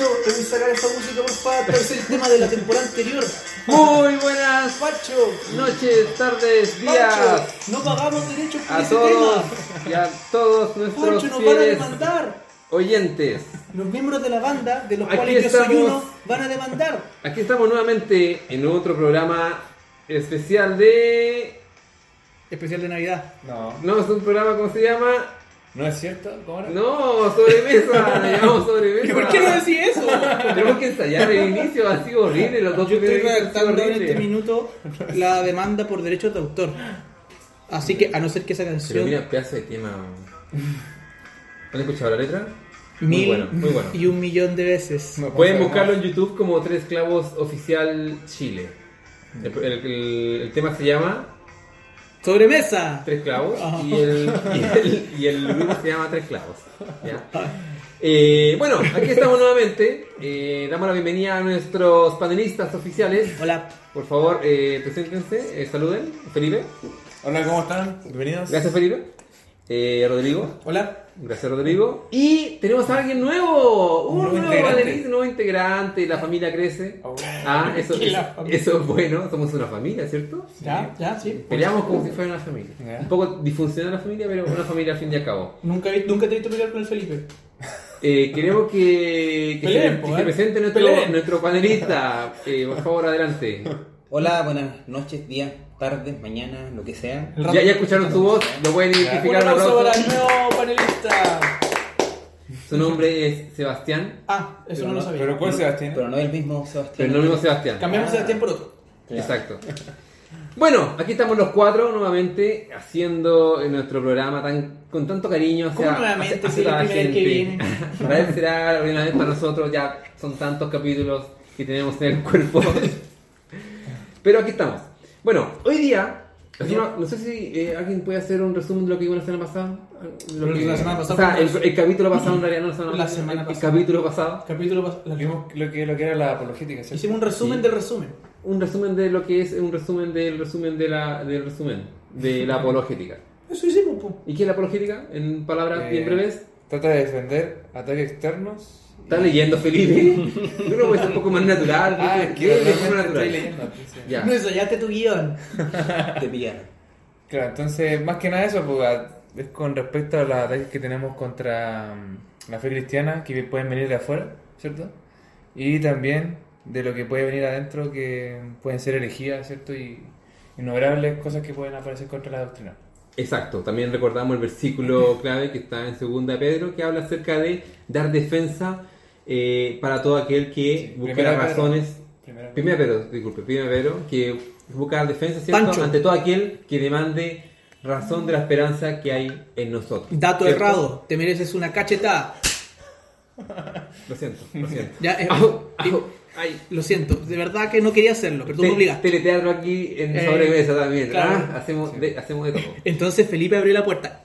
Pancho, te voy a sacar esa música, por favor. Es el tema de la temporada anterior. Muy buenas Pancho, noches, tardes, días Pancho, no pagamos derechos por a ese todos tema. y a todos nuestros Pancho, nos van a demandar. oyentes. Los miembros de la banda, de los Aquí cuales yo soy estamos. uno, van a demandar. Aquí estamos nuevamente en otro programa especial de... Especial de Navidad. No, No, es un programa, ¿cómo se llama? ¿No es cierto? ¿Cómo era? No, sobremesa, le llamamos sobremesa. ¿Y por qué no decís eso? Tenemos que ensayar el inicio, ha sido horrible, los dos Yo estoy redactando en este minuto la demanda por derechos de autor. Así que, a no ser que esa Pero canción. mira, pedazo de tema. ¿Han escuchado la letra? Muy bueno, muy bueno. y un millón de veces. No, Pueden ¿cómo se buscarlo en YouTube como Tres Clavos Oficial Chile. El, el- el- el tema se llama ¡Sobremesa! Tres Clavos y, el, y, el, y el se llama Tres Clavos. ¿ya? Eh, bueno, aquí estamos nuevamente. Eh, damos la bienvenida a nuestros panelistas oficiales. Hola. Por favor, eh, preséntense, eh, saluden. Felipe. Hola, ¿cómo están? Bienvenidos. Gracias, Felipe. Eh, Rodrigo. Hola. Gracias, Rodrigo. Y tenemos a alguien nuevo. Un Nuevo nuevo, integrante. un nuevo integrante. La familia crece. Oh. Ah, eso, la eso, es bueno. Somos una familia, ¿cierto? Ya, ya, sí. Peleamos como si fuera una familia. Ya. Un poco disfuncional la familia, pero una familia al fin y al cabo. Nunca, he- nunca te he visto pelear con el Felipe. Eh, queremos que, que, Peleen, se, po, que eh. se presente nuestro, Peleen. nuestro panelista. Eh, por favor, adelante. Hola, buenas noches, días, tardes, mañana, lo que sea. El Ya, ya escucharon su voz, lo pueden Un identificar. un aplauso para el nuevo panelista. Su nombre es Sebastián, Ah, eso no lo sabía. ¿Pero cuál Sebastián? Pero no es el mismo Sebastián. pero no el mismo Sebastián. Cambiamos a Sebastián por otro. Exacto. Bueno, aquí estamos los cuatro nuevamente haciendo nuestro programa tan con tanto cariño hacia, ¿Cómo nuevamente? hacia- hacia es la vez que gente. viene. Para él será la primera vez para nosotros, ya son tantos capítulos que tenemos en el cuerpo. Pero aquí estamos. Bueno, hoy día, así no, no sé si eh, alguien puede hacer un resumen de lo que vimos la semana pasada. Lo Lo que- que la semana pasada O sea, el, el capítulo pasado en realidad no la semana, La semana el, pasada. El capítulo pasado. Capítulo pas- la- Vimos lo que, lo que era la apologética, ¿cierto? Hicimos un resumen Sí. del resumen. Un resumen de lo que es un resumen del resumen de la, del resumen de la apologética. Eso hicimos, po. ¿Y qué es la apologética? En palabras Eh, bien breves. Trata de defender ataques externos. ¿Estás leyendo, Felipe? Uno puede ser un poco más natural. Ah, Lee de realmente forma estoy natural. leyendo. entonces. Ya. No ensayaste tu guion. Te pillaron. Claro, entonces, más que nada eso, pues, es con respecto a los ataques que tenemos contra mm, la fe cristiana, que pueden venir de afuera, ¿cierto? Y también de lo que puede venir adentro, que pueden ser herejías, ¿cierto? Y innumerables cosas que pueden aparecer contra la doctrina. Exacto, también recordamos el versículo clave que está en segunda Pedro que habla acerca de dar defensa eh, para todo aquel que Sí, busque primera las Pedro. razones. Primera- Primera Pedro, disculpe, primera Pedro, que busca dar defensa ¿cierto? Pancho. ante todo aquel que demande razón de la esperanza que hay en nosotros. Dato ¿cierto? errado. Te mereces una cachetada. Lo siento, lo siento. Ya, eh, Au, au, ay. Lo siento, de verdad que no quería hacerlo, pero tú me Te- obligaste. teleteatro aquí en Eh, sobremesa también. claro. ¿ah? Hacemos, de, hacemos de todo. Entonces Felipe abrió la puerta.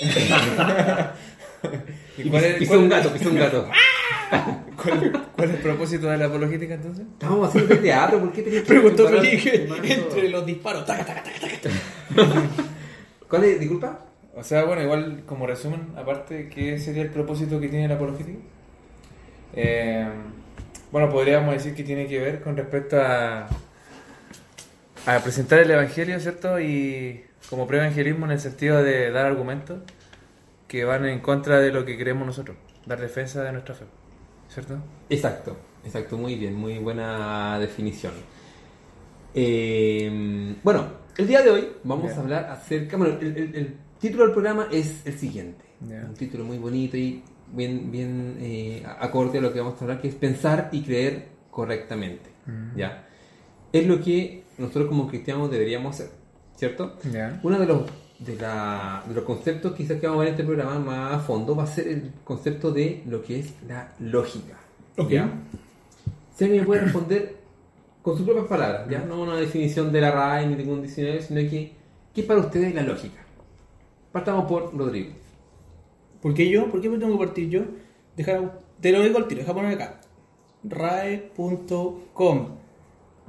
¿Y cuál es, Pisó cuál- un gato, pisó un gato. cuál- cuál es el propósito de la apologética entonces? Estábamos haciendo teatro, ¿por qué tenías que Preguntó Felipe entre los disparos. Taca, taca, taca, taca. ¿Cuál es? Disculpa. O sea, bueno, igual como resumen, aparte, ¿qué sería el propósito que tiene la apologética? Eh, bueno, podríamos decir que tiene que ver con respecto a, a presentar el Evangelio, ¿cierto? Y como pre-evangelismo en el sentido de dar argumentos que van en contra de lo que creemos nosotros, dar defensa de nuestra fe, ¿cierto? Exacto, exacto, muy bien, muy buena definición. Eh, bueno, el día de hoy vamos a hablar acerca. Bueno, el, el- el título del programa es el siguiente. Un título muy bonito y bien, bien eh, acorde a lo que vamos a hablar, que es pensar y creer correctamente. ¿Ya? Es lo que nosotros como cristianos deberíamos hacer, ¿cierto? Ya. Uno de los, de, la- de los conceptos quizás que vamos a ver en este programa más a fondo va a ser el concepto de lo que es la lógica. Ok. ¿ya? Si alguien me puede responder con sus propias palabras, ¿ya? no una definición de la RAE ni ningún diccionario, sino que, ¿qué es para ustedes la lógica? Partamos por Rodrigo. ¿Por qué yo? ¿Por qué me tengo que partir yo? Deja, te lo digo al tiro, deja poner acá. RAE.com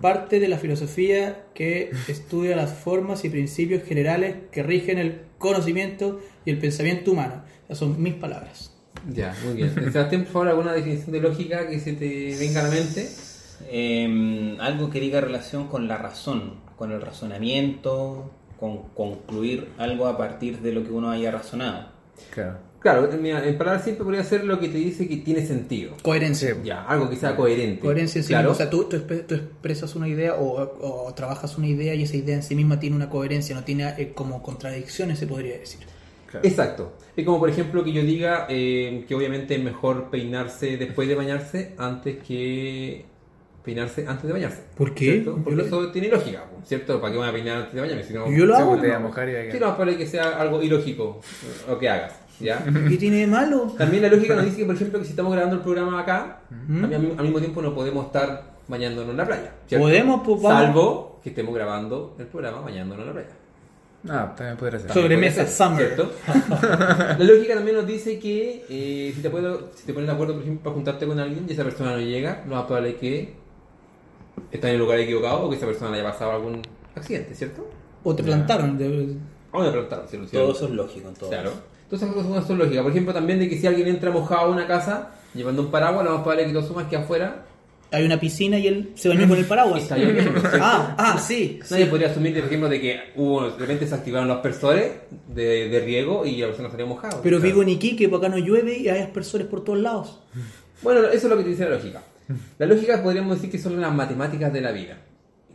Parte de la filosofía que estudia las formas y principios generales que rigen el conocimiento y el pensamiento humano. Esas son mis palabras. Ya, muy bien. Sebastián, por favor, alguna definición de lógica que se te venga a la mente. Eh, algo que diga relación con la razón, con el razonamiento, con concluir algo a partir de lo que uno haya razonado. Claro. Claro, mira, en palabras simples podría ser lo que te dice que tiene sentido. Coherencia. Ya, algo que sea coherente. Coherencia en sí claro. mismo. O sea, tú, tú espe- tú expresas una idea o, o trabajas una idea y esa idea en sí misma tiene una coherencia, no tiene eh, como contradicciones, se podría decir. claro. Exacto. Es como por ejemplo que yo diga eh, que obviamente es mejor peinarse después de bañarse antes que peinarse antes de bañarse. ¿Por qué? Porque lo- eso tiene lógica, ¿cierto? ¿Para qué voy a peinar antes de bañarme? Si no, Yo lo hago. quedar. no, para que sea algo ilógico lo que hagas, ¿ya? ¿Qué tiene de malo? También la lógica nos dice que, por ejemplo, que si estamos grabando el programa acá, Ujú. al, mi- al mismo tiempo no podemos estar bañándonos en la playa. ¿cierto? Podemos, pues vamos. Salvo que estemos grabando el programa bañándonos en la playa. Ah, también podría ser. Sobremesa summer. ¿cierto? la lógica también nos dice que eh, si, te puedo, si te pones de acuerdo, por ejemplo, para juntarte con alguien y esa persona no llega, lo más probable es que está en el lugar equivocado o que esa persona le haya pasado algún accidente, ¿cierto? O te plantaron. de- O me preguntaron, ¿cierto? Todo eso es lógico en todo. Claro. Entonces esas cosas son lógicas. Por ejemplo, también de que si alguien entra mojado a una casa llevando un paraguas, lo más probable que lo sumas que afuera Hay una piscina y él se bañó con el paraguas. Ah, ah, sí. Nadie sí. podría asumir, por ejemplo, de que hubo, de repente se activaron los aspersores de, de riego y la persona salió mojada. Pero Claro. vivo en Iquique, por acá no llueve y hay aspersores por todos lados. Bueno, eso es lo que te dice la lógica. La lógica podríamos decir que son las matemáticas de la vida,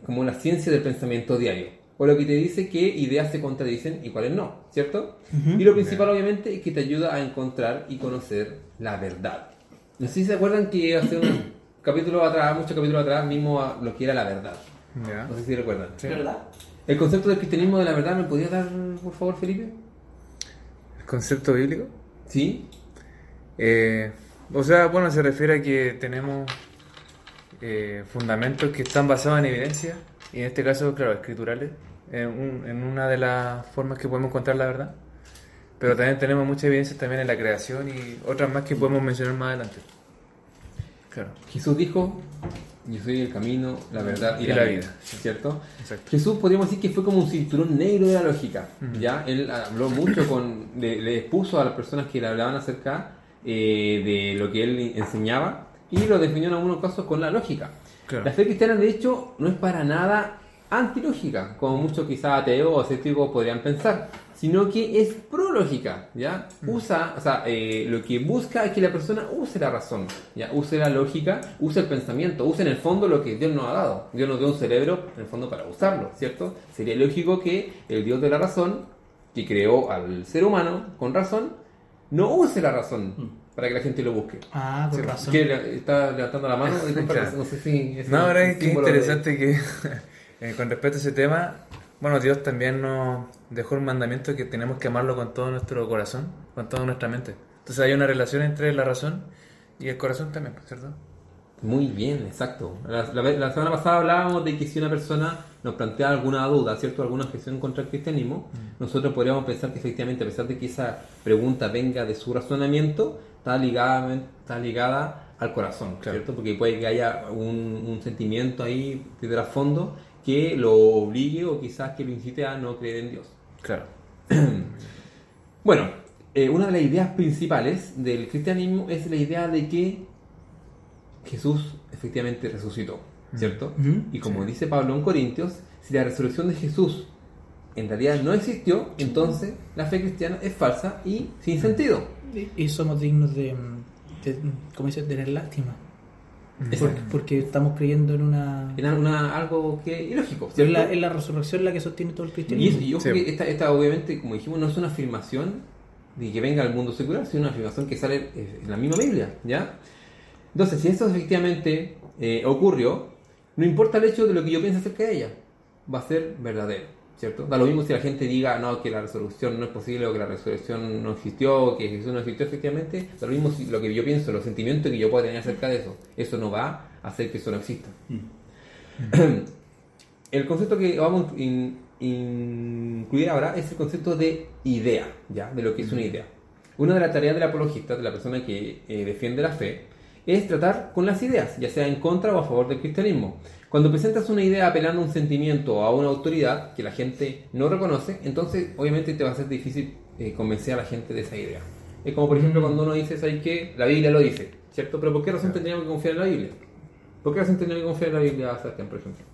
como la ciencia del pensamiento diario. O lo que te dice qué ideas se contradicen y cuáles no, ¿cierto? Y lo principal, obviamente, es que te ayuda a encontrar y conocer la verdad. No sé si se acuerdan que hace un capítulo atrás, muchos capítulos atrás, mismo a lo que era la verdad. Ya. No sé si recuerdan. Sí. ¿Verdad? El concepto del cristianismo de la verdad, ¿me podías dar, por favor, Felipe? ¿El concepto bíblico? Sí. Eh, o sea, bueno, se refiere a que tenemos eh, fundamentos que están basados en evidencia, y en este caso, claro, escriturales, en, un- en una de las formas que podemos encontrar la verdad. Pero también tenemos mucha evidencia también en la creación y otras más que podemos mencionar más adelante. Claro, Jesús dijo, yo soy el camino, la verdad y, Y la, la vida, vida. ¿cierto? exacto. Jesús podríamos decir que fue como un cinturón negro de la lógica, ¿ya? Él habló mucho con, le, le expuso a las personas que le hablaban acerca eh, de lo que él enseñaba y lo definió en algunos casos con la lógica. Claro. La fe cristiana, de hecho, no es para nada antilógica, como muchos quizás ateos o escépticos podrían pensar, sino que es prológica, ¿ya? Usa, o sea, eh, lo que busca es que la persona use la razón, ¿ya? Use la lógica, use el pensamiento, use en el fondo lo que Dios nos ha dado. Dios nos dio un cerebro, en el fondo, para usarlo, ¿cierto? Sería lógico que el Dios de la razón, que creó al ser humano con razón, no use la razón para que la gente lo busque. Ah, con Sí, razón. ¿Quiere le- ¿Está levantando la mano? Disculpa. No sé si... es No, ahora es que símbolo de- interesante que eh, con respecto a ese tema, bueno, Dios también nos dejó un mandamiento que tenemos que amarlo con todo nuestro corazón, con toda nuestra mente. Entonces hay una relación entre la razón y el corazón también, ¿cierto? Muy bien, exacto. La, la la semana pasada hablábamos de que si una persona nos plantea alguna duda, ¿cierto? Alguna objeción contra el cristianismo, nosotros podríamos pensar que efectivamente, a pesar de que esa pregunta venga de su razonamiento, está ligada, está ligada al corazón, Claro. ¿cierto? Porque puede que haya un, un sentimiento ahí de trasfondo que lo obligue o quizás que lo incite a no creer en Dios. Claro. Bueno, eh, una de las ideas principales del cristianismo es la idea de que Jesús efectivamente resucitó, ¿cierto? Ujú. Y como dice Pablo en Corintios, si la resurrección de Jesús en realidad no existió, entonces la fe cristiana es falsa y sin sentido. Y- somos dignos de, de ¿cómo dice? De tener lástima. Porque, porque estamos creyendo en una... Era una, algo que ilógico, Es la, es la resurrección la que sostiene todo el Y, cristianismo. y ojo Sí. que esta, esta obviamente, como dijimos, no es una afirmación de que venga al mundo secular, sino una afirmación que sale eh, en la misma Biblia, ¿ya? Entonces, si eso efectivamente eh, ocurrió, no importa el hecho de lo que yo piense acerca de ella, va a ser verdadero, ¿cierto? Da lo mismo si la gente diga, no, que la resurrección no es posible, o que la resurrección no existió, o que Jesús no existió efectivamente, da lo mismo si lo que yo pienso, los sentimientos que yo pueda tener acerca de eso, eso no va a hacer que eso no exista. El concepto que vamos a in- incluir ahora es el concepto de idea, ¿ya? De lo que es una idea. Una de las tareas del apologista, de la persona que eh, defiende la fe, es tratar con las ideas, ya sea en contra o a favor del cristianismo. Cuando presentas una idea apelando a un sentimiento o a una autoridad que la gente no reconoce, entonces obviamente te va a ser difícil eh, convencer a la gente de esa idea. Es como por ejemplo cuando uno dice, ¿sabes qué? La Biblia lo dice, ¿cierto? Pero ¿por qué razón tendríamos que confiar en la Biblia? ¿Por qué razón tendríamos que confiar en la Biblia, Sebastián, por ejemplo?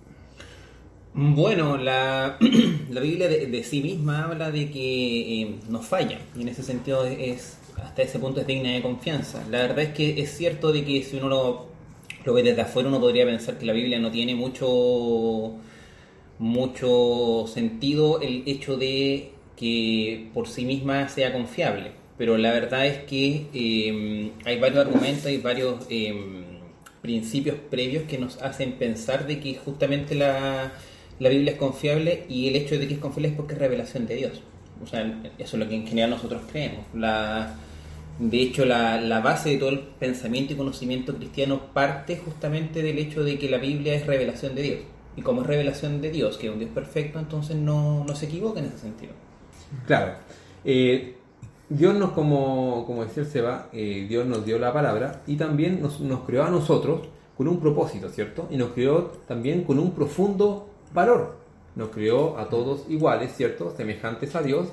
Bueno, la, la Biblia de, de sí misma habla de que eh, nos falla y en ese sentido es hasta ese punto es digna de confianza. La verdad es que es cierto de que si uno lo, lo ve desde afuera uno podría pensar que la Biblia no tiene mucho mucho sentido el hecho de que por sí misma sea confiable. Pero la verdad es que eh, hay varios argumentos, hay varios eh, principios previos que nos hacen pensar de que justamente la, la Biblia es confiable y el hecho de que es confiable es porque es revelación de Dios. O sea, eso es lo que en general nosotros creemos. La, de hecho, la, la base de todo el pensamiento y conocimiento cristiano parte justamente del hecho de que la Biblia es revelación de Dios. Y como es revelación de Dios, que es un Dios perfecto, entonces no, no se equivoca en ese sentido. Claro. Eh, Dios nos, como, como decía el Seba, eh, Dios nos dio la palabra y también nos, nos creó a nosotros con un propósito, ¿cierto? Y nos creó también con un profundo valor. Nos creó a todos iguales, ¿cierto? Semejantes a Dios.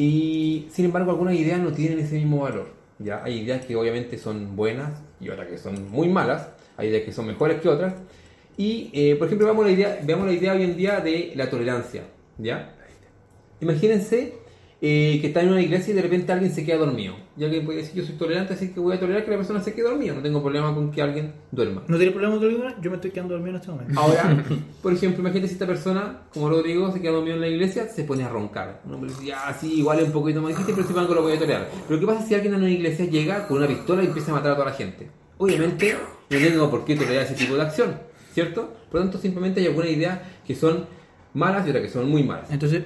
Y sin embargo, algunas ideas no tienen ese mismo valor. ¿ya? Hay ideas que obviamente son buenas y otras que son muy malas. Hay ideas que son mejores que otras. Y, eh, por ejemplo, veamos la, idea, veamos la idea hoy en día de la tolerancia. ¿ya? Imagínense eh, que está en una iglesia y de repente alguien se queda dormido. Ya que puede decir yo soy tolerante, así que voy a tolerar que la persona se quede dormida. No tengo problema con que alguien duerma. ¿No tiene problema con que lo Yo me estoy quedando dormido en este momento. Ahora, por ejemplo, imagínate si esta persona, como Rodrigo, se queda dormido en la iglesia, se pone a roncar. Uno me dice, ah, sí, igual es un poquito más difícil, pero sin embargo lo voy a tolerar. Pero ¿qué pasa si alguien en una iglesia llega con una pistola y empieza a matar a toda la gente? Obviamente, no tengo por qué tolerar ese tipo de acción, ¿cierto? Por lo tanto, simplemente hay algunas ideas que son malas y otras que son muy malas. Entonces,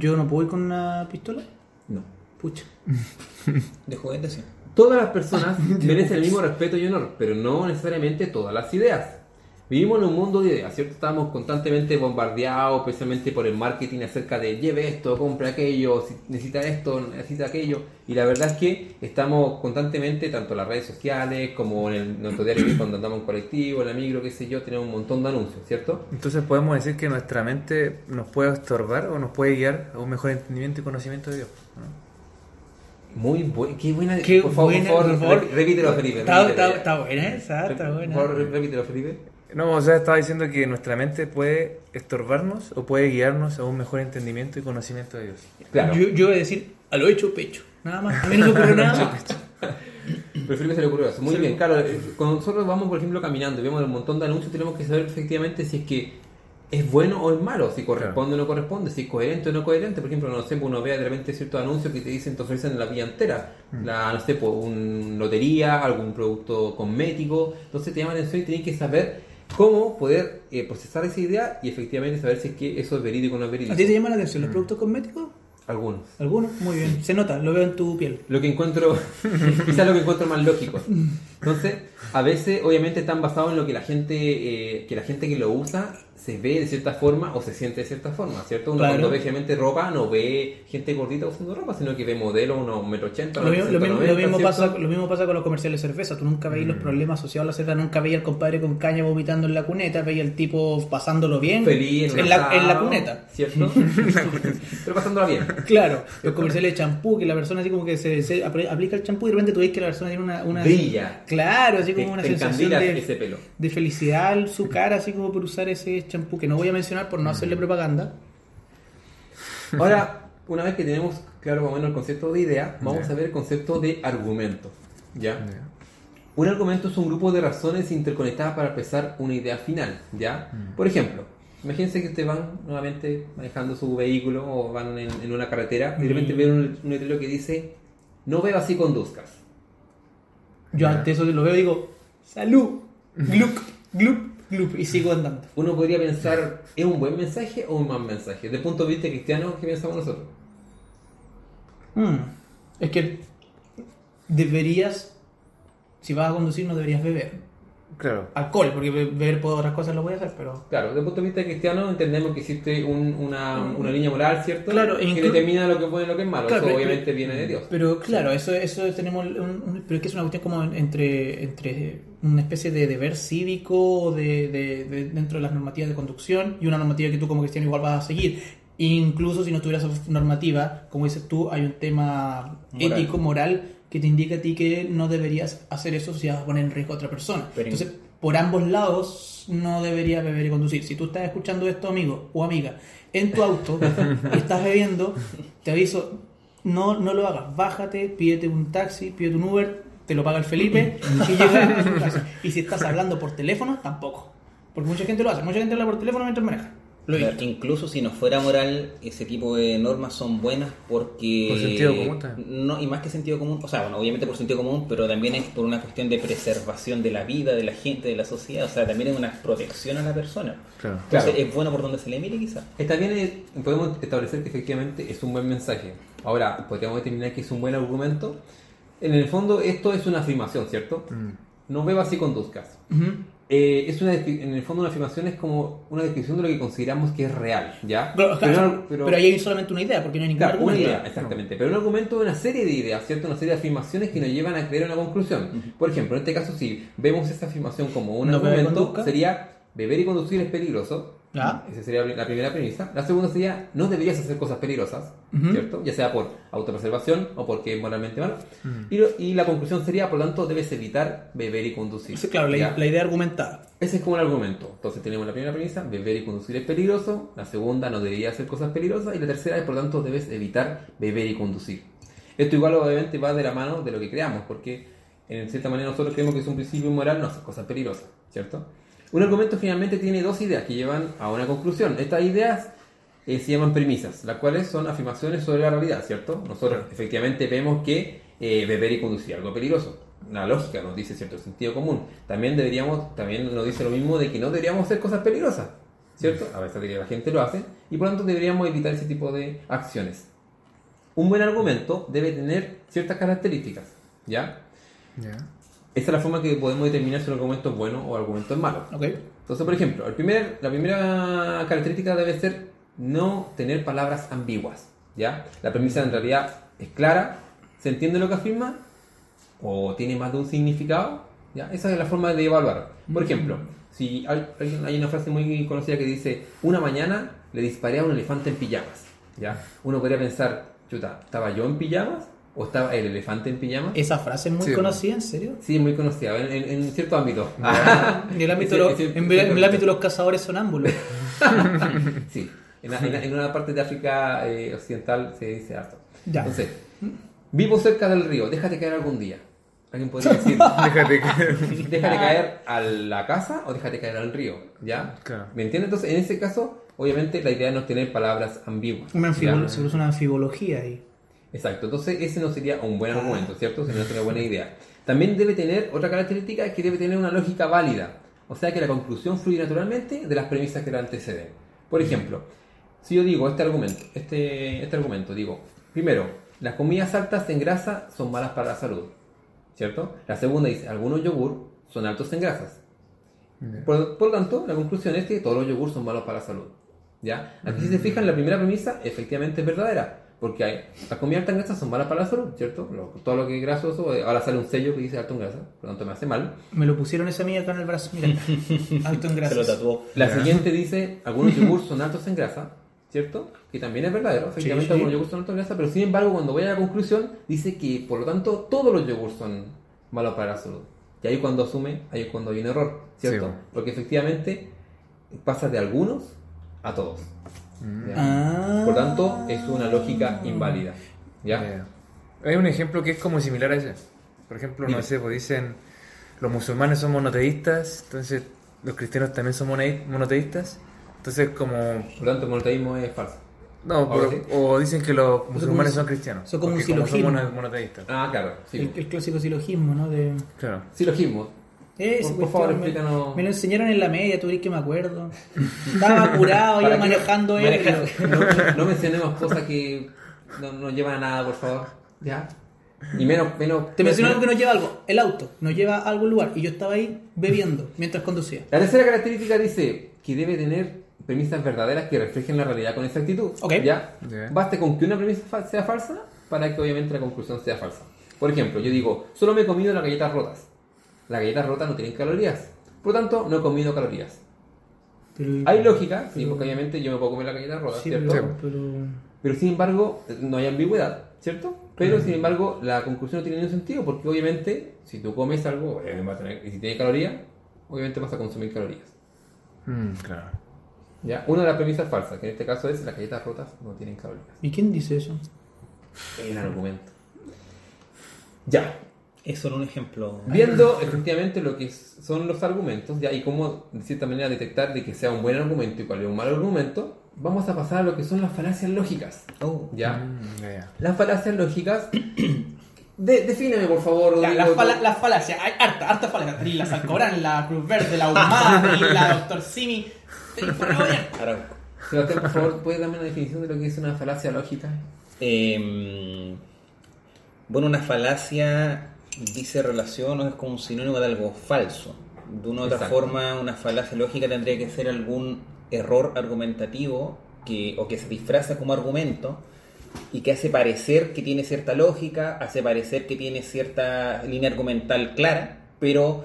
¿yo no puedo ir con una pistola? No. Pucha. De juguete sí. Todas las personas merecen el mismo respeto y honor, pero no necesariamente todas las ideas. Vivimos en un mundo de ideas, ¿cierto? Estamos constantemente bombardeados, especialmente por el marketing acerca de lleve esto, compre aquello, si necesita esto, necesita aquello. Y la verdad es que estamos constantemente, tanto en las redes sociales como en el, nuestro diario cuando andamos en colectivo, en la micro, qué sé yo, tenemos un montón de anuncios, ¿cierto? Entonces podemos decir que nuestra mente nos puede estorbar o nos puede guiar a un mejor entendimiento y conocimiento de Dios. ¿no? Muy buena, qué buena. Qué por favor, buena, por por favor, repítelo, Felipe. Está, está, está buena esa, está Por buena. favor, repítelo, Felipe. No, o sea, estaba diciendo que nuestra mente puede estorbarnos o puede guiarnos a un mejor entendimiento y conocimiento de Dios. Claro. Yo, yo voy a decir a lo hecho pecho. Nada más. A mí no se me ocurre nada más. Pero Felipe se le ocurrió eso. Muy bien, claro. eh, Cuando nosotros vamos, por ejemplo, caminando y vemos un montón de anuncios, tenemos que saber efectivamente si es que es bueno o es malo, si corresponde o no corresponde, si es coherente o no coherente. Por ejemplo, no sé, pues uno ve de repente ciertos anuncios que te dicen, te ofrecen la vía entera. La, no sé, pues un lotería, algún producto cosmético. Entonces te llama la atención y tienes que saber cómo poder eh, procesar esa idea y efectivamente saber si es que eso es verídico o no es verídico. ¿A ti te llama la atención los productos cosméticos? Algunos. ¿Algunos? Muy bien. Se nota, lo veo en tu piel. Lo que encuentro, quizás lo que encuentro más lógico. Entonces, a veces, obviamente, están basados en lo que la gente, eh, que la gente que lo usa se ve de cierta forma o se siente de cierta forma, ¿cierto? Uno Claro. cuando ve gente ropa no ve gente gordita usando ropa, sino que ve modelos unos metro ochenta, Lo mismo, lo mismo- 1,90, lo mismo ¿cierto? pasa, lo mismo pasa con los comerciales de cerveza. Tú nunca veis los problemas asociados a la cerveza, nunca veis al compadre con caña vomitando en la cuneta, veis al tipo pasándolo bien Feliz en, la, en la cuneta. ¿cierto? Pero pasándola bien. Claro, los comerciales de champú, que la persona así como que se, se apl- aplica el champú y de repente tú ves que la persona tiene una... una Brilla. Claro, así Te, como una te sensación de, ese pelo. de felicidad su cara, así como por usar ese champú, que no voy a mencionar por no hacerle propaganda. Ahora, una vez que tenemos claro más o menos el concepto de idea, vamos a ver el concepto de argumento. ¿Ya? Un argumento es un grupo de razones interconectadas para expresar una idea final, ¿ya? Mm. Por ejemplo, imagínense que ustedes van nuevamente manejando su vehículo o van en, en una carretera y de repente Mm. ven un, un letrero que dice no veo así conduzcas. Yo Ya. ante eso lo veo y digo, salud, glup, glup, y sigo andando. Uno podría pensar, ¿es un buen mensaje o un mal mensaje? Desde el punto de vista cristiano, ¿qué pensamos nosotros? Mm, Es que deberías, si vas a conducir, no deberías beber. Claro. Alcohol, porque be- beber por otras cosas lo voy a hacer, pero... Claro, desde el punto de vista cristiano entendemos que existe un- una, una línea moral, ¿cierto? Claro, e que inclu- determina lo que es bueno y lo que es malo. Claro, Eso pero- obviamente viene de Dios. Pero claro, eso, eso tenemos un, un- pero es que es una cuestión como entre, entre una especie de deber cívico de, de- de- dentro de las normativas de conducción y una normativa que tú como cristiano igual vas a seguir. Incluso si no tuvieras normativa, como dices tú, hay un tema Moral. ético, moral, que te indica a ti que no deberías hacer eso si vas a poner en riesgo a otra persona. Pero- Entonces, por ambos lados no deberías beber y conducir. Si tú estás escuchando esto, amigo o amiga, en tu auto y estás bebiendo, te aviso, no, no lo hagas. Bájate, pídete un taxi, pídete un Uber, te lo paga el Felipe y llega a tu casa. Y si estás hablando por teléfono, tampoco. Porque mucha gente lo hace. Mucha gente habla por teléfono mientras maneja. Claro, incluso si no fuera moral, ese tipo de normas son buenas porque... Por sentido común también. No, y más que sentido común, o sea, bueno, obviamente por sentido común, pero también es por una cuestión de preservación de la vida, de la gente, de la sociedad, o sea, también es una protección a la persona. Claro. Entonces Claro. es bueno por donde se le mire quizás. Está bien, eh, podemos establecer que efectivamente es un buen mensaje. Ahora, podríamos determinar que es un buen argumento. En el fondo, esto es una afirmación, ¿cierto? Mm. No bebas y conduzcas. Ujú. Eh, es una, en el fondo, una afirmación es como una descripción de lo que consideramos que es real, ¿ya? Pero, claro, pero- pero ahí hay solamente una idea, porque no hay ningún Claro, una idea, exactamente. Pero un argumento de una serie de ideas, ¿cierto? Una serie de afirmaciones que nos llevan a creer una conclusión. Por ejemplo, en este caso, si vemos esta afirmación como un No argumento, sería beber y conducir es peligroso. Ya. Esa sería la primera premisa. La segunda sería no deberías hacer cosas peligrosas, Ujú. ¿cierto? Ya sea por autopreservación o porque es moralmente malo. Y, lo- y la conclusión sería, por lo tanto, debes evitar beber y conducir. Sí, claro, la, la idea argumentada. Ese es como el argumento. Entonces tenemos la primera premisa, beber y conducir es peligroso. La segunda, no deberías hacer cosas peligrosas. Y la tercera es, por lo tanto, debes evitar beber y conducir. Esto igual obviamente va de la mano de lo que creamos, porque en cierta manera nosotros creemos que es un principio moral no hacer cosas peligrosas, ¿cierto? Un argumento finalmente tiene dos ideas que llevan a una conclusión. Estas ideas eh, se llaman premisas, las cuales son afirmaciones sobre la realidad, ¿cierto? Nosotros efectivamente vemos que eh, beber y conducir es algo peligroso. La lógica nos dice cierto sentido común. También deberíamos, también nos dice lo mismo de que no deberíamos hacer cosas peligrosas, ¿cierto? A que la gente lo hace, y por lo tanto deberíamos evitar ese tipo de acciones. Un buen argumento debe tener ciertas características, ¿ya? Ya. Esta es la forma que podemos determinar si un argumento es bueno o argumento es malo. ¿Ok? Entonces, por ejemplo, el primer, la primera característica debe ser no tener palabras ambiguas. ¿ya? La premisa en realidad es clara, se entiende lo que afirma o tiene más de un significado. ¿ya? Esa es la forma de evaluar. Por ejemplo, si hay una frase muy conocida que dice, una mañana le disparé a un elefante en pijamas. ¿ya? Uno podría pensar, chuta, ¿estaba yo en pijamas o estaba el elefante en pijamas? Esa frase es muy Sí. conocida, ¿en serio? Sí, muy conocida en, en, en cierto ámbito. En el ámbito, de los- ese- en, ese- en el ámbito de los cazadores sonámbulos. Sí, en, en- en una parte de África eh, occidental se dice harto. Ya. Entonces, vivo cerca del río, déjate caer algún día. Alguien podría decir, Déjate que. déjate caer a la casa o déjate caer al río, ¿ya? Claro. ¿Me entiendes? Entonces, en ese caso, obviamente la idea no es tener palabras ambiguas. Una anfibolo- se usa una anfibología ahí. Exacto, entonces ese no sería un buen argumento, ¿cierto? Sería una buena idea. También debe tener otra característica que debe tener una lógica válida, o sea que la conclusión fluye naturalmente de las premisas que la anteceden. Por ejemplo, si yo digo este argumento, este, este argumento, digo, primero, las comidas altas en grasa son malas para la salud, ¿cierto? La segunda dice, algunos yogur son altos en grasas. Por, por lo tanto, la conclusión es que todos los yogures son malos para la salud. ¿ya? Aquí si se fijan, la primera premisa efectivamente es verdadera. Porque hay, las comidas altas en grasa son malas para la salud, ¿cierto? Lo- todo lo que es grasoso, eh, ahora sale un sello que dice alto en grasa, por lo tanto me hace mal. Me lo pusieron esa mía acá en el brazo. Mira, alto en Se lo grasas. tatuó. La siguiente dice, algunos yogures son altos en grasa, ¿cierto? Que también es verdadero, efectivamente sí. algunos yogures son altos en grasa, pero sin embargo cuando voy a la conclusión dice que por lo tanto todos los yogures son malos para la salud. Y ahí cuando asume, ahí es cuando hay un error, ¿cierto? Sí. Porque efectivamente pasa de algunos a todos. ¿Ya? Ah. Por tanto, es una lógica inválida. ¿Ya? Hay un ejemplo que es como similar a ese. Por ejemplo, Dime. no sé, pues dicen los musulmanes son monoteístas, entonces los cristianos también son monoteístas. Entonces, como. Por lo tanto, el monoteísmo es falso. No, pero- sí. o dicen que los musulmanes son cristianos. son como un porque como son silogismo. mono- monoteístas. Ah, claro. Sí. El, el clásico silogismo, ¿no? De... Claro. Silogismo. Ese Por- por favor, me- explícanos. Me, lo enseñaron en la media, tú que me acuerdo. Estaba curado, ¿Para iba manejando ebrio. No, no mencionemos cosas que no, no llevan a nada, por favor. ¿Ya? Y menos. menos Te menciono algo que nos lleva algo. El auto nos lleva a algún lugar y yo estaba ahí bebiendo mientras conducía. La tercera característica dice que debe tener premisas verdaderas que reflejen la realidad con exactitud. Ok. ¿Ya? Baste con que una premisa fa- sea falsa para que obviamente la conclusión sea falsa. Por ejemplo, yo digo, solo me he comido las galletas rotas. Las galletas rotas no tienen calorías. Por lo tanto, no he comido calorías. Pero- Hay lógica, sí, pero- porque obviamente yo me puedo comer la galleta rota, Sí, ¿cierto? pero, pero- Pero sin embargo, no hay ambigüedad, ¿cierto? Pero sin embargo, la conclusión no tiene ningún sentido porque obviamente, si tú comes algo va a tener- y si tiene calorías, obviamente vas a consumir calorías. Mm, claro. ¿ya? Una de las premisas falsas, que en este caso es las galletas rotas no tienen calorías. ¿Y quién dice eso? Es el argumento. Ya, Es solo un ejemplo. viendo efectivamente lo que son los argumentos ya y cómo de cierta manera detectar de que sea un buen argumento y cuál es un mal argumento, vamos a pasar a lo que son las falacias lógicas. Oh. ¿ya? Mm. Las falacias lógicas. De, defíneme, por favor, Ya, las, fala- las falacias, hay harta, harta falacia. Tenéis la Salcobrán, la Cruz Verde, la Humada, la Doctor Simi. Sebastián, por favor, ¿puedes darme una definición de lo que es una falacia lógica? Eh, bueno, una falacia dice relación o es como un sinónimo de algo falso. De una u otra Exacto. forma, una falacia lógica tendría que ser algún error argumentativo que, o que se disfraza como argumento y que hace parecer que tiene cierta lógica, hace parecer que tiene cierta línea argumental clara, pero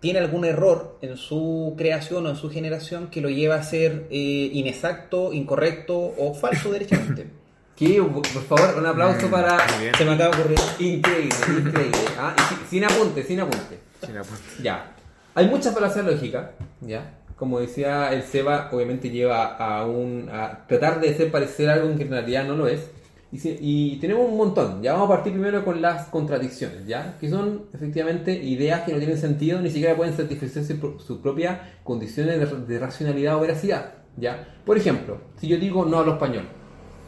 tiene algún error en su creación o en su generación que lo lleva a ser eh, inexacto, incorrecto o falso derechamente. Que, por favor, un aplauso para. Muy bien. Se me acaba de ocurrir. Increíble, increíble. ¿ah? Y si- sin apunte, sin apunte. La puedo- Ya. Hay muchas falacias lógicas, ¿ya? Como decía el Seba, obviamente lleva a un a tratar de hacer parecer algo en que en realidad no lo es. Y, si- y tenemos un montón. Ya vamos a partir primero con las contradicciones, ¿ya? Que son efectivamente ideas que no tienen sentido, ni siquiera pueden satisfacer su, pro- su propia condiciones de, de racionalidad o veracidad, ¿ya? Por ejemplo, si yo digo no hablo español,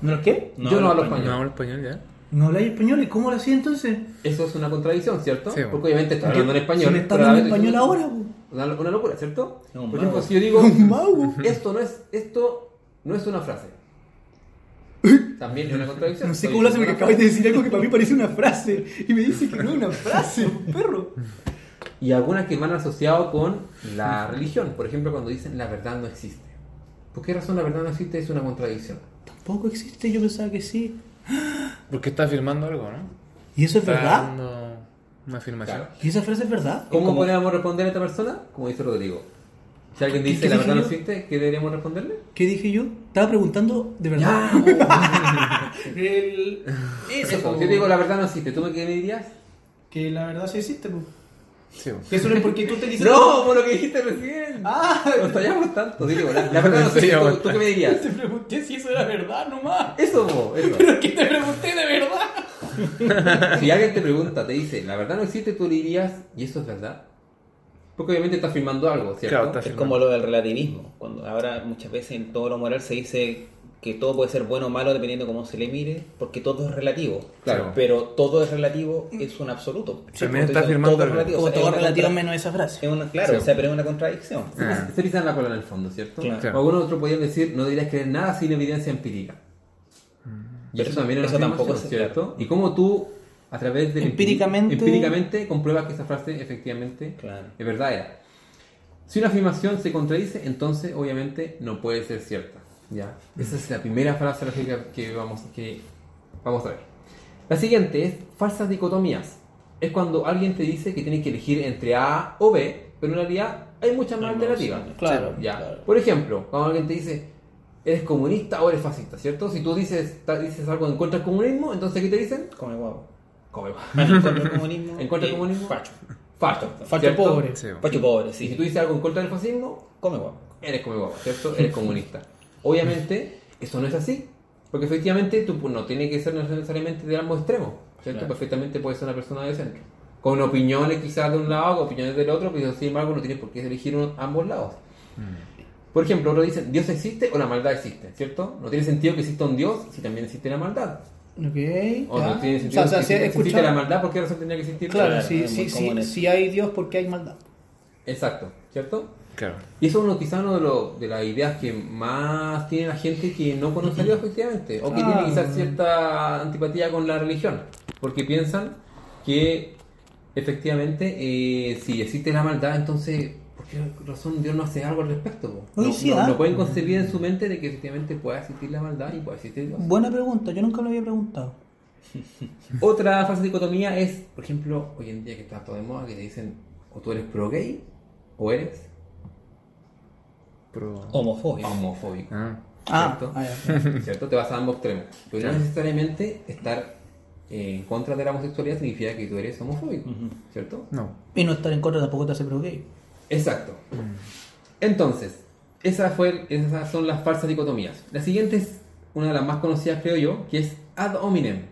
¿No lo qué? No yo no hablo español. No hablo español ya. ¿No habláis español? ¿Y cómo lo hacía entonces? Eso es una contradicción, ¿cierto? Sí, Porque obviamente estoy hablando en español. Si me está pero a la hablando vez español ahora. Una, una locura, ¿cierto? Es un Por ejemplo, si yo digo, esto no es, esto no es una frase. También es una contradicción. No sé cómo lo hace porque acabáis de decir algo que para mí parece una frase. Y me dice que no es una frase, perro. Y algunas que van asociadas con la religión. Por ejemplo, cuando dicen la verdad no existe. ¿Por qué razón la verdad no existe? Es una contradicción. Tampoco existe, yo pensaba que sí. Porque está afirmando algo, ¿no? ¿Y eso es Está verdad? dando una afirmación. Claro. ¿Y esa frase es verdad? ¿Cómo como- podríamos responder a esta persona? Como dice Rodrigo. Si alguien ¿Qué- dice la verdad no existe, ¿qué deberíamos responderle? ¿Qué dije yo? Estaba preguntando de verdad. El- Eso, Eso, si yo digo la verdad no existe, ¿tú me qué me dirías? Que la verdad sí existe, po. Sí, eso no es porque tú te dices. No, por lo que dijiste recién. ¡Ah! Nos fallamos tanto. Digo, la, la verdad no existe, ¿tú, tú qué me dirías? Te pregunté si eso era verdad nomás. Eso, eso. Pero es que te pregunté de verdad. Si alguien te pregunta, te dice, la verdad no existe, tú le dirías, ¿y eso es verdad? Porque obviamente está afirmando algo, ¿cierto? Claro, está Es como lo del relativismo. Cuando ahora muchas veces en todo lo moral se dice que todo puede ser bueno o malo dependiendo de cómo se le mire, porque todo es relativo. Claro. Pero todo es relativo es un absoluto. También Entonces, está afirmando todo es relativo. O sea, todo es relativo contra- menos esa frase. es una- claro, Sí. o sea, pero es una contradicción. Ah. Se pisan la cola en el fondo, ¿cierto? Claro. O algunos otros podrían decir, no deberías creer nada sin evidencia empírica. Y Pero eso también es eso tampoco es- ¿cierto? Y cómo tú, a través de Empíricamente- empíricamente compruebas que esa frase efectivamente Claro. es verdadera. Si una afirmación se contradice, entonces obviamente no puede ser cierta. ¿Ya? Esa es la primera frase lógica que vamos, que vamos a ver. La siguiente es falsas dicotomías. Es cuando alguien te dice que tienes que elegir entre A o B, pero en realidad hay muchas más más alternativas. opciones. Claro, Ya. claro. Por ejemplo, cuando alguien te dice, ¿eres comunista o eres fascista? ¿Cierto? Si tú dices, dices algo en contra del comunismo, entonces ¿qué te dicen? Come guapo. Come va. En contra del comunismo. ¿En contra del y comunismo? Facho. Facho. Facho pobre. Sí. Facho pobre, Y sí. si tú dices algo en contra del fascismo, Come guapo. eres come guapo, ¿cierto? Eres comunista. Obviamente, eso no es así. Porque efectivamente tú pues, no tiene que ser necesariamente de ambos extremos, ¿cierto? Claro. Perfectamente puede ser una persona de centro. Con opiniones quizás de un lado, con opiniones del otro, pero sin embargo no tienes por qué elegir uno- ambos lados. Por ejemplo, otros dicen, ¿Dios existe o la maldad existe? ¿Cierto? No tiene sentido que exista un Dios si también existe la maldad. Ok. O no tiene sentido sea, o sea, que si existe escuchado- la maldad, ¿por qué razón tendría que existir? Claro, Claro, si, si, si, si hay Dios, porque hay maldad? Exacto, ¿cierto? Claro. Y eso es uno, quizás uno de, los- de las ideas que más tiene la gente que no conoce a Dios efectivamente, o que Ah. tiene quizás cierta antipatía con la religión, porque piensan que efectivamente eh, si existe la maldad, entonces, ¿por qué razón Dios no hace algo al respecto? No, sí, no- ¿ah? no pueden concebir en su mente de que efectivamente pueda existir la maldad y pueda existir Dios. Buena pregunta, yo nunca lo había preguntado. Otra falsa dicotomía es, por ejemplo, hoy en día que está todo de moda, que te dicen o tú eres pro gay o eres Pro... Homofóbico. Ah. Ah, ¿Cierto? ah, ya. ¿Cierto? Te vas a ambos extremos. Pero Claro. no necesariamente estar eh, en contra de la homosexualidad significa que tú eres homofóbico. ¿Cierto? No. Y no estar en contra tampoco te hace pro gay. Exacto. Entonces, esa fue, esas son las falsas dicotomías. La siguiente es una de las más conocidas, creo yo, que es ad hominem.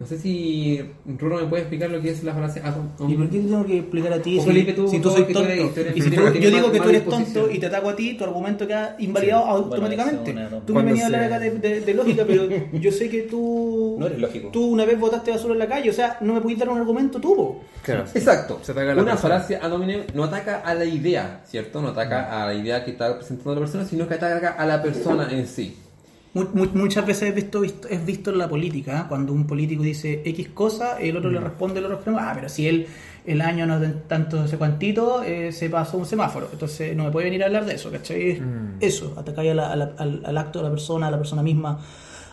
No sé si Ruro me puede explicar lo que es la falacia ad ¿Y por qué te tengo que explicar a ti si, Felipe, tú, si tú eres- tonto? tú eres- y si tú yo digo que tú eres tonto y te ataco a ti, tu argumento queda invalidado automáticamente. Bueno, tú me venías a hablar acá de, de- de lógica, pero yo sé que tú. No eres lógico. Tú una vez votaste basura en la calle, o sea, no me pudiste dar un argumento tú. po. Claro. Exacto. Se ataca a la Una hominem no ataca a la idea, ¿cierto? No ataca a la idea que está presentando la persona, sino que ataca a la persona en sí. Mu- mu- Muchas veces es visto, visto- es visto en la política, ¿eh? cuando un político dice X cosa, el otro le responde el otro extremo, ah, pero si él el año no tanto no sé cuantito, eh, se pasó un semáforo, entonces no me puede venir a hablar de eso, ¿cachai? Es Eso, atacáis a la- a la- al, al acto de la persona, a la persona misma,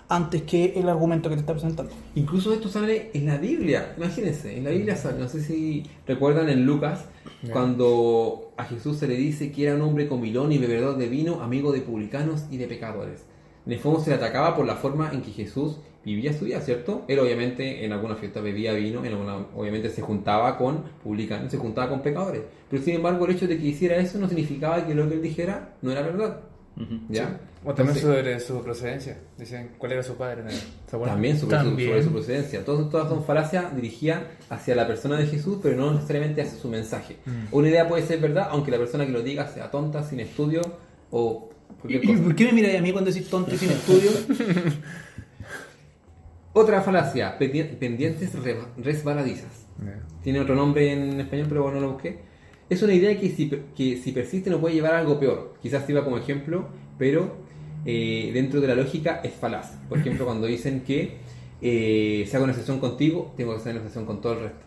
antes que el argumento que te está presentando. Incluso esto sale en la Biblia, imagínense, en la Biblia sale, no sé si recuerdan en Lucas, cuando a Jesús se le dice que era un hombre comilón y bebedor de vino, amigo de publicanos y de pecadores. En el fondo se le atacaba por la forma en que Jesús vivía su vida, ¿cierto? Él obviamente en alguna fiesta bebía vino, en alguna- obviamente se juntaba con publicanos, se juntaba con pecadores. Pero sin embargo el hecho de que hiciera eso no significaba que lo que él dijera no era verdad. ¿Ya? O también Entonces- sobre su procedencia. Dicen cuál era su padre. También sobre, Su, También. sobre su procedencia. Todas, todas son falacias dirigidas hacia la persona de Jesús, pero no necesariamente hacia su mensaje. Una idea puede ser verdad, aunque la persona que lo diga sea tonta, sin estudio o ¿Y, cualquier y cosa. por qué me miráis a mí cuando decís tonto y sin estudio? Otra falacia, pendi- pendientes re- resbaladizas. Tiene otro nombre en español, pero bueno, no lo busqué. Es una idea que si, que si persiste no puede llevar a algo peor. Quizás sirva como ejemplo, pero eh, dentro de la lógica es falaz. Por ejemplo, cuando dicen que eh, si hago una sesión contigo, tengo que hacer una sesión con todo el resto.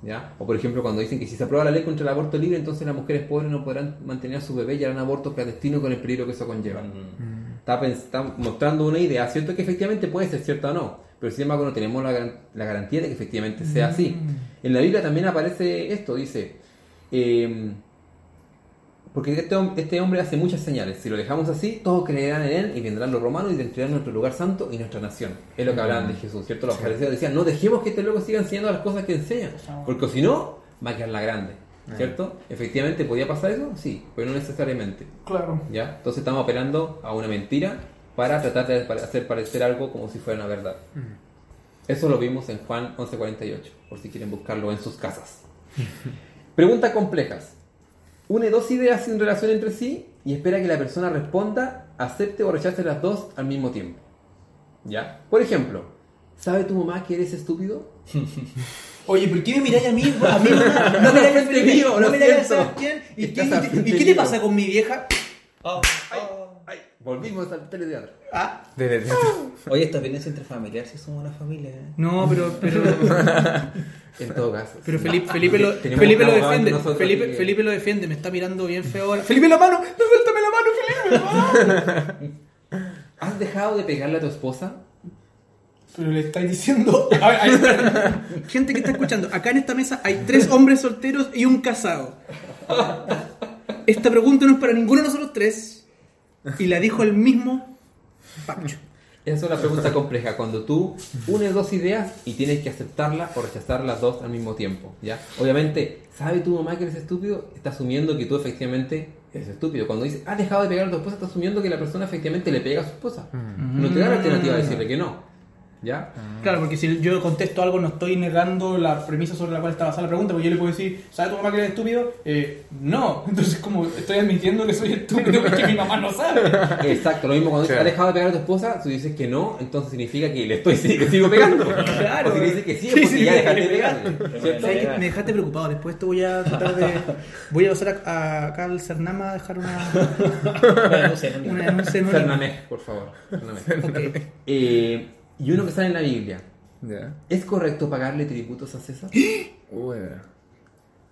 ¿Ya? O por ejemplo, cuando dicen que si se aprueba la ley contra el aborto libre, entonces las mujeres pobres no podrán mantener a su bebé y harán aborto clandestino con el peligro que eso conlleva. Está, pens- está mostrando una idea, cierto que efectivamente puede ser cierta o no, pero sin embargo no tenemos la, garan- la garantía de que efectivamente sea así. En la Biblia también aparece esto, dice, eh, porque este, este hombre hace muchas señales, si lo dejamos así, todos creerán en él y vendrán los romanos y destruirán nuestro lugar santo y nuestra nación. Es lo que hablaban de Jesús, ¿cierto? Los fariseos decían, no dejemos que este loco siga enseñando las cosas que enseña, porque si no, va a quedar la grande, ¿cierto? Efectivamente, ¿podía pasar eso? Sí, pero no necesariamente. Claro. ¿Ya? Entonces estamos apelando a una mentira para tratar de hacer parecer algo como si fuera una verdad. Eso lo vimos en Juan 11:48, por si quieren buscarlo en sus casas. Preguntas complejas. Une dos ideas sin relación entre sí y espera que la persona responda, acepte o rechace las dos al mismo tiempo. ¿Ya? Por ejemplo, ¿sabe tu mamá que eres estúpido? Oye, ¿por qué me miráis a mí? A mí no, no miráis a mío, no. Sebastián. ¿Y, qué, y- qué te pasa con mi vieja? ¡Ay! Volvimos al teleteatro. Ah, De- de- de- Oye, esta violencia intrafamiliar si somos una familia. ¿eh? no, pero, pero, En todo caso. pero. Felipe, Felipe lo, Felipe lo defiende. Felipe, que- Felipe lo defiende, me está mirando bien feo ahora. Felipe la mano, no suéltame la mano, Felipe. ¿Has dejado de pegarle a tu esposa? Pero le estáis diciendo. A ver, hay- gente que está escuchando, acá en esta mesa hay tres hombres solteros y un casado. Esta pregunta no es para ninguno de nosotros tres. Y la dijo el mismo Pancho. Esa es una pregunta compleja. Cuando tú unes dos ideas y tienes que aceptarlas o rechazar las dos al mismo tiempo. ¿ya? Obviamente, ¿sabe tu mamá que eres estúpido? Está asumiendo que tú efectivamente eres estúpido. Cuando dice, has dejado de pegar a tu esposa, está asumiendo que la persona efectivamente le pega a su esposa. No te da la alternativa de decirle que no. ¿Ya? Claro, porque si yo contesto algo, no estoy negando la premisa sobre la cual está basada la pregunta, porque yo le puedo decir, ¿sabe tu mamá que eres estúpido? Eh, no. Entonces, como estoy admitiendo que soy estúpido porque mi mamá no sabe. Exacto, lo mismo cuando dices, Claro. has dejado de pegar a tu esposa, tú dices que no, entonces significa que le estoy que sigo pegando. Claro. O si dices que sí, porque sí, ya sí, dejaste de sí, pegarle. ¿Cierto? ¿Sabes qué? Me dejaste preocupado. Después esto voy a tratar de. Voy a pasar a- a- acá al Cernama a dejar una, Bueno, no sé, no- una denuncia por favor. Fernamej. Ok. Eh, y uno que sale en la Biblia. Ya. ¿Es correcto pagarle tributos a César? Uy,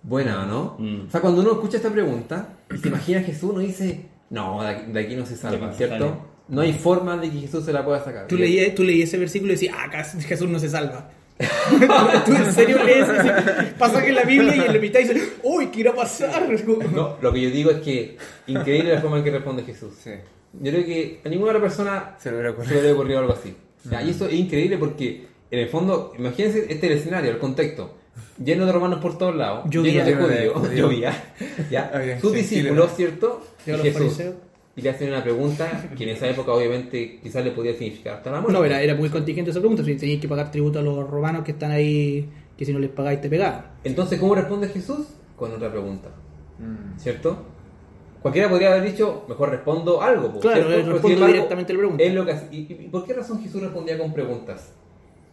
Buena, ¿no? Mm. O sea, cuando uno escucha esta pregunta y se imagina a Jesús, uno dice, no, de aquí, no se salva, Sí, ¿cierto? dale. No hay forma de que Jesús se la pueda sacar. Tú leí, tú leí ese versículo y decías, ah, acá Jesús no se salva. ¿Tú en serio lees ese pasaje en la Biblia y en la mitad dices, uy, ¿qué irá a pasar? No, lo que yo digo es que increíble la forma en que responde Jesús. Sí. Yo creo que a ninguna otra persona Se le hubiera ocurrido algo así. Ya, Y eso es increíble porque, en el fondo, imagínense este es el escenario, el contexto. Lleno de romanos por todos lados, Llovía. lleno de judíos. Había Sus discípulos. ¿cierto? Y Jesús. le hacen una pregunta que en esa época, obviamente, quizás le podía significar hasta la muerte. No, era, era muy contingente esa pregunta. Si teníais que pagar tributo a los romanos que están ahí, que si no les pagáis te pegaban. Entonces, ¿cómo responde Jesús? Con otra pregunta, Mm. ¿cierto? Cualquiera podría haber dicho, mejor respondo algo. po, Claro, ¿cierto? responde sin embargo, directamente la pregunta. es lo que ¿Y, y por qué razón Jesús respondía con preguntas?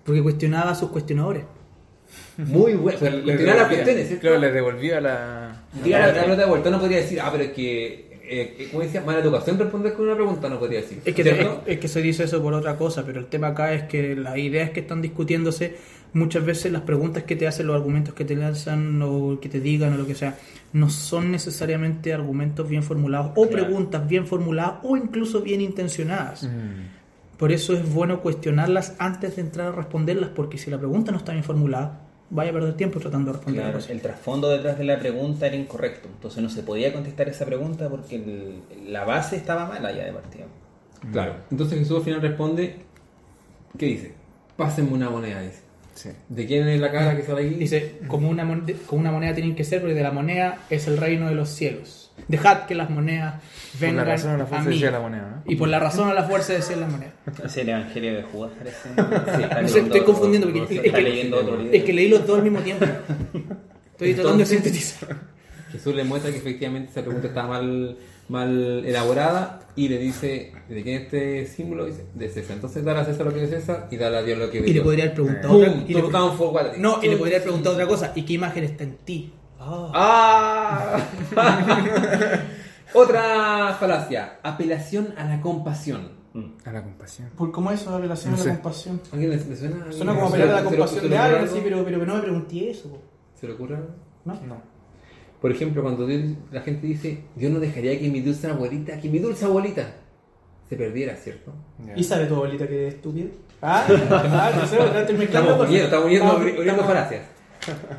Porque cuestionaba a sus cuestionadores. Muy bueno. O sea, les Cuestionar las cuestiones, ¿cierto? Claro, les devolvía la. Tirar la, la pelota de vuelta, no podría decir, ah, pero es que, eh, eh, ¿cómo decía? Mala educación responder con una pregunta, no podría decir. Es que, es que se dice eso por otra cosa, pero el tema acá es que las ideas que están discutiéndose, muchas veces las preguntas que te hacen, los argumentos que te lanzan o que te digan o lo que sea, no son necesariamente argumentos bien formulados o Claro. preguntas bien formuladas o incluso bien intencionadas. Mm. Por eso es bueno cuestionarlas antes de entrar a responderlas, porque si la pregunta no está bien formulada, vaya a perder tiempo tratando de responder Claro, el trasfondo detrás de la pregunta era incorrecto. Entonces no se podía contestar esa pregunta porque el- la base estaba mala ya de partida. Claro. Entonces Jesús al final responde, ¿qué dice? Pásenme una moneda, dice. Sí. ¿De quién es la cara que sale aquí? Dice, como una, moneda, como una moneda tienen que ser, porque de la moneda es el reino de los cielos. Dejad que las monedas Por vengan la razón o la a fuerza mí. decía la moneda, ¿no? Y por la razón o la fuerza decía la moneda. Es el evangelio de Judas, parece. Está No sé, estoy confundiendo porque está es que- leyendo otro libro. Es que leí los dos al mismo tiempo. Estoy tratando de sintetizar. Jesús le muestra que efectivamente esa pregunta está mal, mal elaborada y le dice, ¿de quién es este símbolo? Dice, de César. Entonces dale a César lo que es de César y dale a Dios lo que es de Y le podría haber preguntado. No, y le podría haber preguntado otra cosa. ¿Y qué imagen está en ti? ¡Ah! Otra falacia, apelación a la compasión. A la compasión. ¿Por cómo eso la relación No a sé. la compasión? ¿A ¿Alguien le, le suena? Suena ¿Se como pelear a la compasión de alguien, algo? sí, pero, pero no me pregunté eso. po. ¿Se le ocurre algo? ¿No? No. Por ejemplo, cuando Dios- la gente dice, Dios no dejaría que mi dulce abuelita, que mi dulce abuelita se perdiera, ¿cierto? Ya. ¿Y sabe tu abuelita que es estúpida? Ah, ah, no sé, estoy mezclando Estamos uniendo, estamos uniendo, Estamos- uniendo falacias.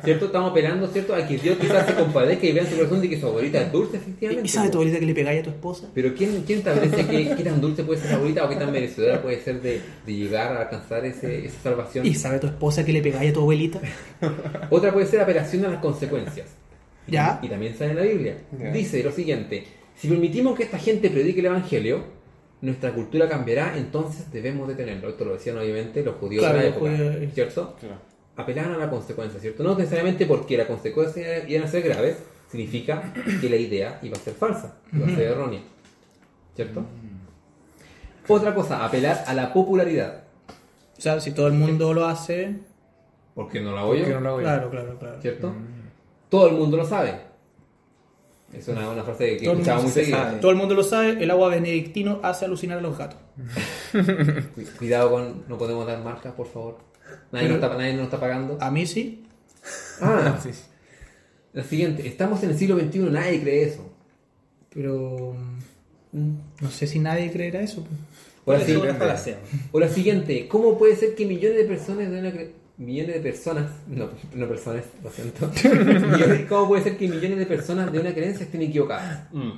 ¿Cierto? Estamos apelando, ¿cierto? A que Dios quizás se compadezca y vea en su corazón de que su abuelita es dulce, efectivamente. ¿Y sabe tu abuelita que le pegáis a tu esposa? Pero ¿quién, quién establece que, qué tan dulce puede ser la abuelita o qué tan merecedora puede ser de, de llegar a alcanzar ese, esa salvación? ¿Y sabe tu esposa que le pegáis a tu abuelita? Otra puede ser apelación a las consecuencias. ¿Ya? Y también sale en la Biblia. Ya. Dice lo siguiente: si permitimos que esta gente predique el evangelio, nuestra cultura cambiará, entonces debemos detenerlo. Esto lo decían obviamente los judíos Claro, de la época, judíos. ¿cierto? Claro. Apelaban a la consecuencia, ¿cierto? No necesariamente porque las consecuencias iban a ser graves, significa que la idea iba a ser falsa, iba a ser errónea, ¿cierto? Otra cosa, apelar a la popularidad. O sea, si todo el mundo lo hace... No la ¿Por qué yo, no lo hago yo? Claro, claro, claro. ¿cierto? Todo el mundo lo sabe. Es una, una frase que Todo escuchaba muy se seguido. sabe. Todo el mundo lo sabe, el agua benedictino hace alucinar a los gatos. Cu- Cuidado con, no podemos dar marcas, por favor. Nadie, nos, está, nadie nos está pagando. A mí sí. Ah, Sí. la siguiente. Estamos en el siglo XXI, nadie cree eso. Pero... mm, No sé si nadie creerá eso. O la, o siguiente. ¿Cómo puede ser que millones de personas de una cre- millones de personas, no, no personas, lo siento. Millones- ¿Cómo puede ser que millones de personas de una creencia estén equivocadas? Mm.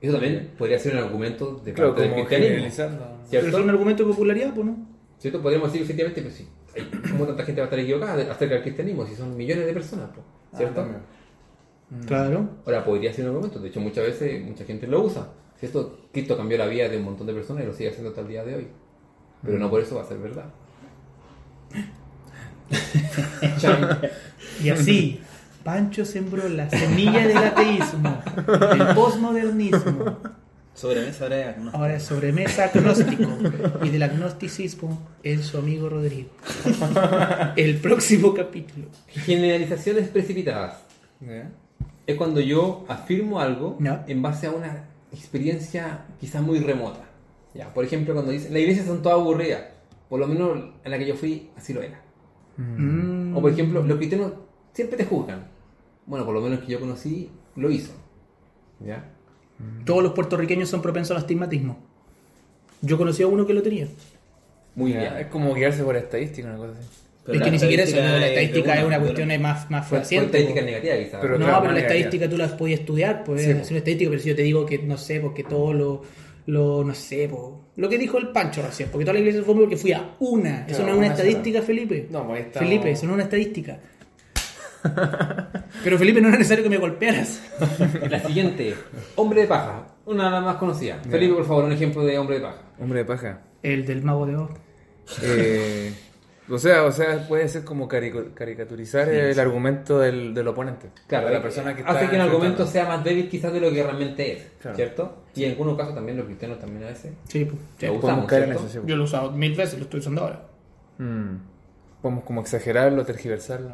Eso también podría ser un argumento de Claro, parte del cristianismo. Pero ¿Cierto? es un argumento de popularidad, pues no. ¿Cierto? Podríamos decir efectivamente que sí. Hay- ¿Cómo tanta gente va a estar equivocada acerca del cristianismo si son millones de personas? po? Ah, ¿Cierto? también. Claro. Ahora podría ser un argumento, de hecho muchas veces mucha gente lo usa. ¿Cierto? Cristo cambió la vida de un montón de personas y lo sigue haciendo hasta el día de hoy. Pero no por eso va a ser verdad. Y así, Pancho sembró la semilla del ateísmo, del posmodernismo. Sobremesa ahora es agnóstico. Ahora es sobremesa agnóstico y del agnosticismo es su amigo Rodrigo. El próximo capítulo. Generalizaciones precipitadas. ¿Ya? Es cuando yo afirmo algo Ya. en base a una experiencia quizás muy remota. Ya, por ejemplo, cuando dicen, la iglesia son todas aburridas. Por lo menos en la que yo fui, así lo era. Mm. O por ejemplo, los cristianos siempre te juzgan. Bueno, por lo menos que yo conocí lo hizo. ¿Ya? Todos los puertorriqueños son propensos al astigmatismo. Yo conocí a uno que lo tenía. Muy Ya, bien. Es como guiarse por estadística, una cosa así. es que ni siquiera eso, la estadística es una cuestión es más, más Fue, fue fehaciente, estadística po. negativa quizás. Pero no, claro, pero la estadística tú la puedes estudiar, pues Sí, es una estadística, pero si yo te digo que no sé, porque todo lo, lo no sé, po, lo que dijo el Pancho recién, porque toda la iglesia fue porque fui a una, eso Claro, no es una estadística, Felipe. No, pues estamos- Felipe, eso no es una estadística. pero Felipe, no era necesario que me golpearas. La siguiente, hombre de paja, una de las más conocidas. Felipe, por favor, un ejemplo de hombre de paja. Hombre de paja. El del mago de Oz. Eh, o sea, o sea, puede ser como carico- caricaturizar el argumento del, del oponente. Claro, de la persona que hace está que el argumento sea más débil quizás de lo que realmente es, Claro. ¿cierto? Y en algunos casos también los cristianos también a veces. Sí, pues, sí. Me gusta. Podemos usamos, caer en ¿cierto? eso, sí. Yo lo he usado mil veces, lo estoy usando ahora. Mm. Podemos como exagerarlo, tergiversarlo.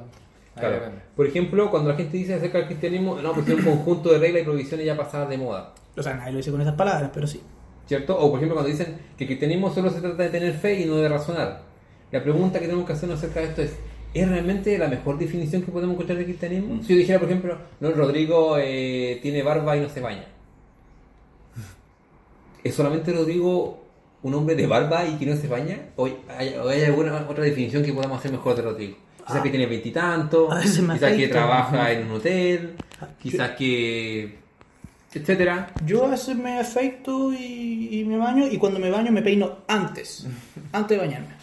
Claro. Por ejemplo, cuando la gente dice acerca del cristianismo, no, porque es un conjunto de reglas y prohibiciones ya pasadas de moda. O sea, nadie lo dice con esas palabras, pero sí. ¿Cierto? O por ejemplo cuando dicen que el cristianismo solo se trata de tener fe y no de razonar. La pregunta que tenemos que hacernos acerca de esto es, ¿es realmente la mejor definición que podemos encontrar del cristianismo? Si yo dijera, por ejemplo, no, Rodrigo eh, tiene barba y no se baña. ¿Es solamente Rodrigo un hombre de barba y que no se baña? ¿O hay, o hay alguna otra definición que podamos hacer mejor de Rodrigo? Quizás que tiene veintitantos, quizás que trabaja en un hotel, quizás que... etcétera. Yo a veces me afeito y, y me baño, y cuando me baño me peino antes. antes de bañarme.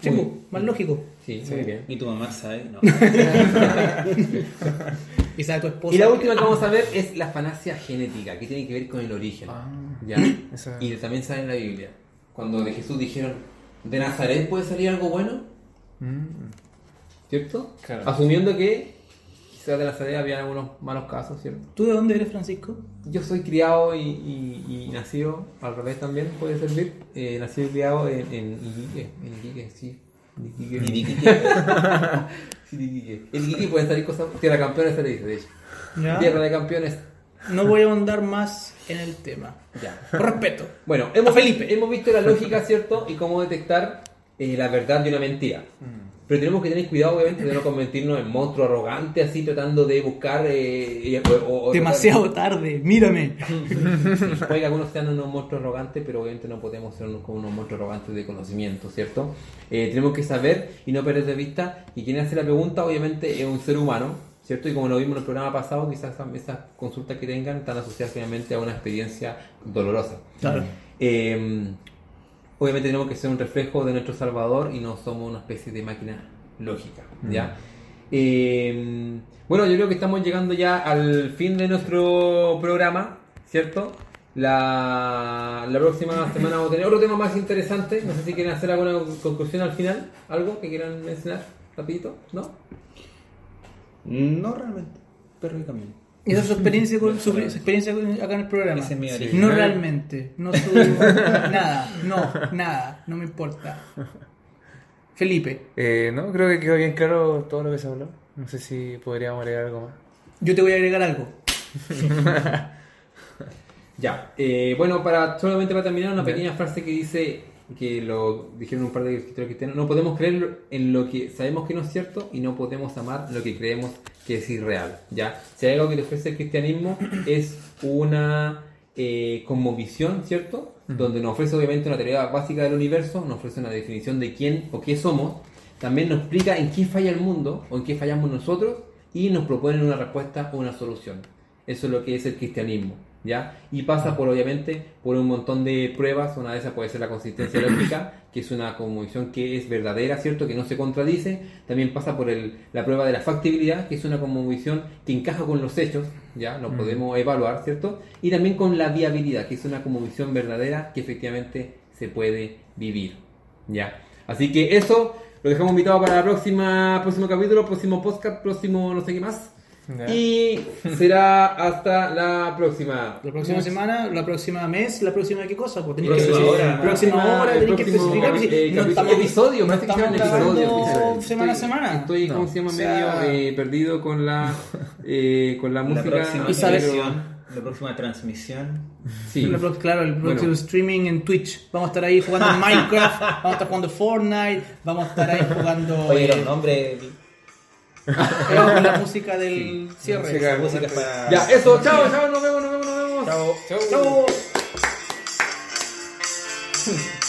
Sí, pues, más lógico. Sí, muy bien. Y tu mamá sabe, no. Y sabe tu esposa. Y la última que vamos a ver es la fanacia genética, que tiene que ver con el origen. Ah. ¿ya? Esa- Y también sale en la Biblia. Cuando de Jesús dijeron, ¿de Nazaret puede salir algo bueno? Mm. ¿Cierto? Claro. Asumiendo que quizás de Nazaret había algunos malos casos, ¿cierto? ¿Tú de dónde eres, Francisco? Yo soy criado y, y- y nacido, al revés también puede servir, eh, nacido y criado en, en en Iquique, sí. En Iquique. Y di que- Sí, en Iquique. En Iquique pueden salir cosas, tierra de campeones se le dice, de hecho. Ya. Tierra de campeones, No voy a ahondar más en el tema. ya. Por respeto. Bueno, hemos, Felipe. hemos visto la lógica, ¿cierto? Y cómo detectar eh, la verdad de una mentira. Mm. Pero tenemos que tener cuidado, obviamente, de no convertirnos en monstruo arrogante, así tratando de buscar. eh, o- o- Demasiado tarde, mírame. Puede que algunos sean unos monstruos arrogantes, pero obviamente no podemos ser unos, como unos monstruos arrogantes de conocimiento, ¿cierto? Eh, tenemos que saber y no perder de vista. Y quien hace la pregunta, obviamente, es un ser humano, ¿cierto? Y como lo vimos en el programa pasado, quizás esas, esas consultas que tengan están asociadas finalmente a una experiencia dolorosa. Claro. Eh, obviamente tenemos que ser un reflejo de nuestro Salvador y no somos una especie de máquina lógica, ¿ya? Eh, bueno, yo creo que estamos llegando ya al fin de nuestro programa, ¿cierto? La, la próxima semana vamos a tener otro tema más interesante. No sé si quieren hacer alguna conclusión al final, algo que quieran mencionar rapidito, ¿no? No realmente, pero el camino. Esa es su experiencia, con, su, su experiencia acá en el programa. Ese es mi origen. No realmente. No su, nada. No, nada. No me importa. Felipe, Eh, no, creo que quedó bien claro todo lo que se habló. No sé si podríamos agregar algo más. yo te voy a agregar algo. Ya, eh, bueno, para solamente para terminar, una pequeña frase que dice que lo dijeron un par de escritores cristianos: no podemos creer en lo que sabemos que no es cierto y no podemos amar lo que creemos que es irreal. Ya, si hay algo que te ofrece el cristianismo es una eh, cosmovisión, ¿cierto? Donde nos ofrece obviamente una teoría básica del universo, nos ofrece una definición de quién o qué somos, también nos explica en qué falla el mundo o en qué fallamos nosotros y nos proponen una respuesta o una solución. Eso es lo que es el cristianismo, ¿ya? Y pasa por, obviamente, por un montón de pruebas. Una de esas puede ser la consistencia lógica, que es una conmovisión que es verdadera, ¿cierto? Que no se contradice. También pasa por el- la prueba de la factibilidad, que es una conmovisión que encaja con los hechos, ¿ya? Lo podemos evaluar, ¿cierto? Y también con la viabilidad, que es una conmovisión verdadera que efectivamente se puede vivir, ¿ya? Así que eso lo dejamos invitado para el próxima, próximo capítulo, próximo podcast, próximo no sé qué más. Y será hasta la próxima. La próxima semana, la próxima mes, la próxima qué cosa, pues tenéis Próxima que hora. especificar. Próxima hora, El tenéis que próximo, especificar. eh, no capi- estamos- episodio, más que episodio, episodio. semana a semana. Estoy, No. como se llama, O sea- medio eh, perdido con la, eh, con la La música. próxima Y sabes- la próxima transmisión. Sí. La pro- claro, el próximo Bueno. streaming en Twitch. Vamos a estar ahí jugando Minecraft, vamos a estar jugando Fortnite, vamos a estar ahí jugando Oye, eh, los nombres. Con la música del cierre. música- música para. Ya, eso, chao, chao, nos vemos, nos vemos, nos vemos. Chao. Chau.